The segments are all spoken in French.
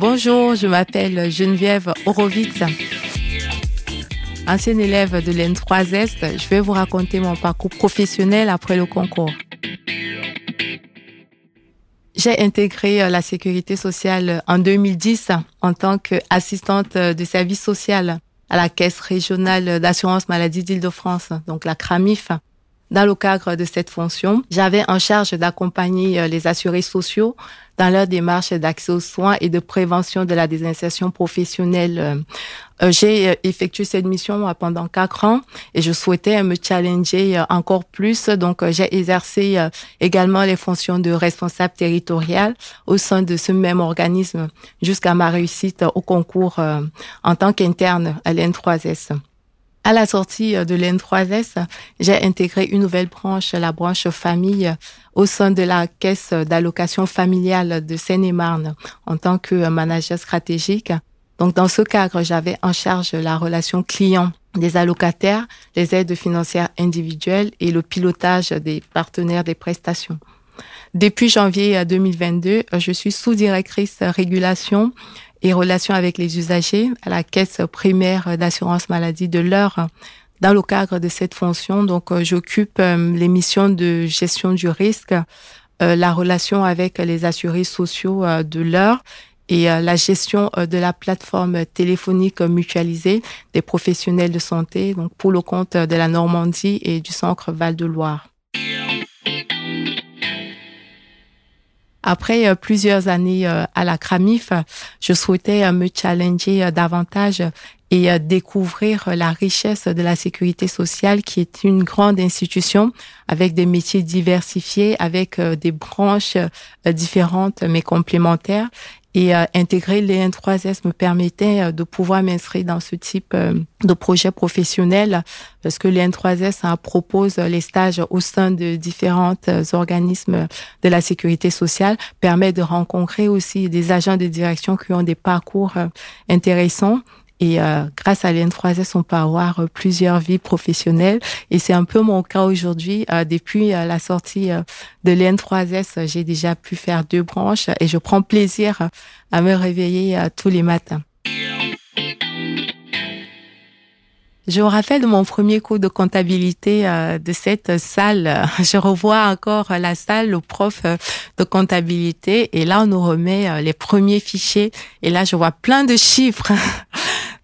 Bonjour, je m'appelle Geneviève Horowitz. Ancienne élève de l'N3Est, je vais vous raconter mon parcours professionnel après le concours. J'ai intégré euh, la sécurité sociale en 2010 en tant qu'assistante de service social à la Caisse régionale d'assurance maladie d'Île-de-France, donc la CRAMIF. Dans le cadre de cette fonction, j'avais en charge d'accompagner euh, les assurés sociaux dans leur démarche d'accès aux soins et de prévention de la désinsertion professionnelle. Euh, euh, j'ai effectué cette mission pendant quatre ans et je souhaitais me challenger encore plus. Donc, j'ai exercé également les fonctions de responsable territorial au sein de ce même organisme jusqu'à ma réussite au concours en tant qu'interne à l'N3S. À la sortie euh, de l'N3S, j'ai intégré une nouvelle branche, la branche famille, au sein de la caisse d'allocation familiale de Seine-et-Marne en tant que manager stratégique. Donc, dans ce cadre, j'avais en charge la relation client des allocataires, les aides financières individuelles et le pilotage des partenaires des prestations. Depuis janvier 2022, je suis sous-directrice régulation et relations avec les usagers à la caisse primaire d'assurance maladie de l'heure. Dans le cadre de cette fonction, donc euh, j'occupe euh, les missions de gestion du risque, euh, la relation avec les assurés sociaux de l'heure et la gestion de la plateforme téléphonique mutualisée des professionnels de santé, donc pour le compte de la Normandie et du Centre Val-de-Loire. Après euh, plusieurs années euh, à la CRAMIF, je souhaitais euh, me challenger davantage et découvrir la richesse de la sécurité sociale qui est une grande institution avec des métiers diversifiés, avec des branches différentes mais complémentaires et euh, intégrer les N3S me permettait euh, de pouvoir m'inscrire dans ce type euh, de projet professionnel parce que les N3S propose les stages au sein de différents organismes de la sécurité sociale, permet de rencontrer aussi des agents de direction qui ont des parcours intéressants et euh, grâce à l'N3S, on peut avoir euh, plusieurs vies professionnelles. Et c'est un peu mon cas aujourd'hui. Euh, depuis la sortie de l'N3S, j'ai déjà pu faire deux branches et je prends plaisir à me réveiller tous les matins. Je me rappelle de mon premier cours de comptabilité de cette salle. Je revois encore la salle, le prof de comptabilité, et là on nous remet les premiers fichiers. Et là je vois plein de chiffres.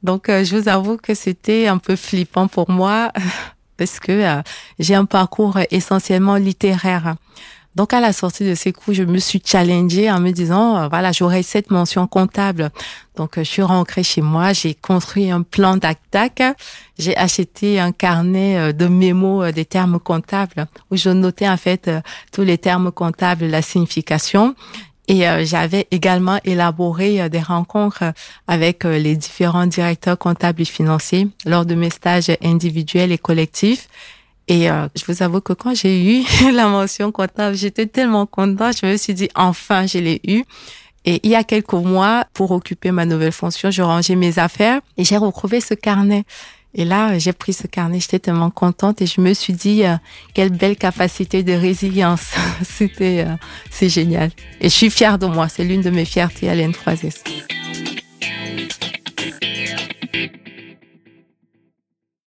Donc, euh, je vous avoue que c'était un peu flippant pour moi parce que euh, j'ai un parcours essentiellement littéraire. Donc, à la sortie de ces cours, je me suis challengée en me disant, euh, voilà, j'aurai cette mention comptable. Donc, je suis rentrée chez moi, j'ai construit un plan d'actac, j'ai acheté un carnet de mémos des termes comptables où je notais en fait tous les termes comptables, la signification. Et euh, j'avais également élaboré euh, des rencontres avec euh, les différents directeurs comptables et financiers lors de mes stages individuels et collectifs. Et je vous avoue que quand j'ai eu la mention comptable, j'étais tellement contente. Je me suis dit, enfin, je l'ai eu. Et il y a quelques mois, pour occuper ma nouvelle fonction, je rangeais mes affaires et j'ai retrouvé ce carnet. Et là, j'ai pris ce carnet, j'étais tellement contente et je me suis dit euh, quelle belle capacité de résilience. C'était, euh, c'est génial. Et je suis fière de moi. C'est l'une de mes fiertés à l'N3S.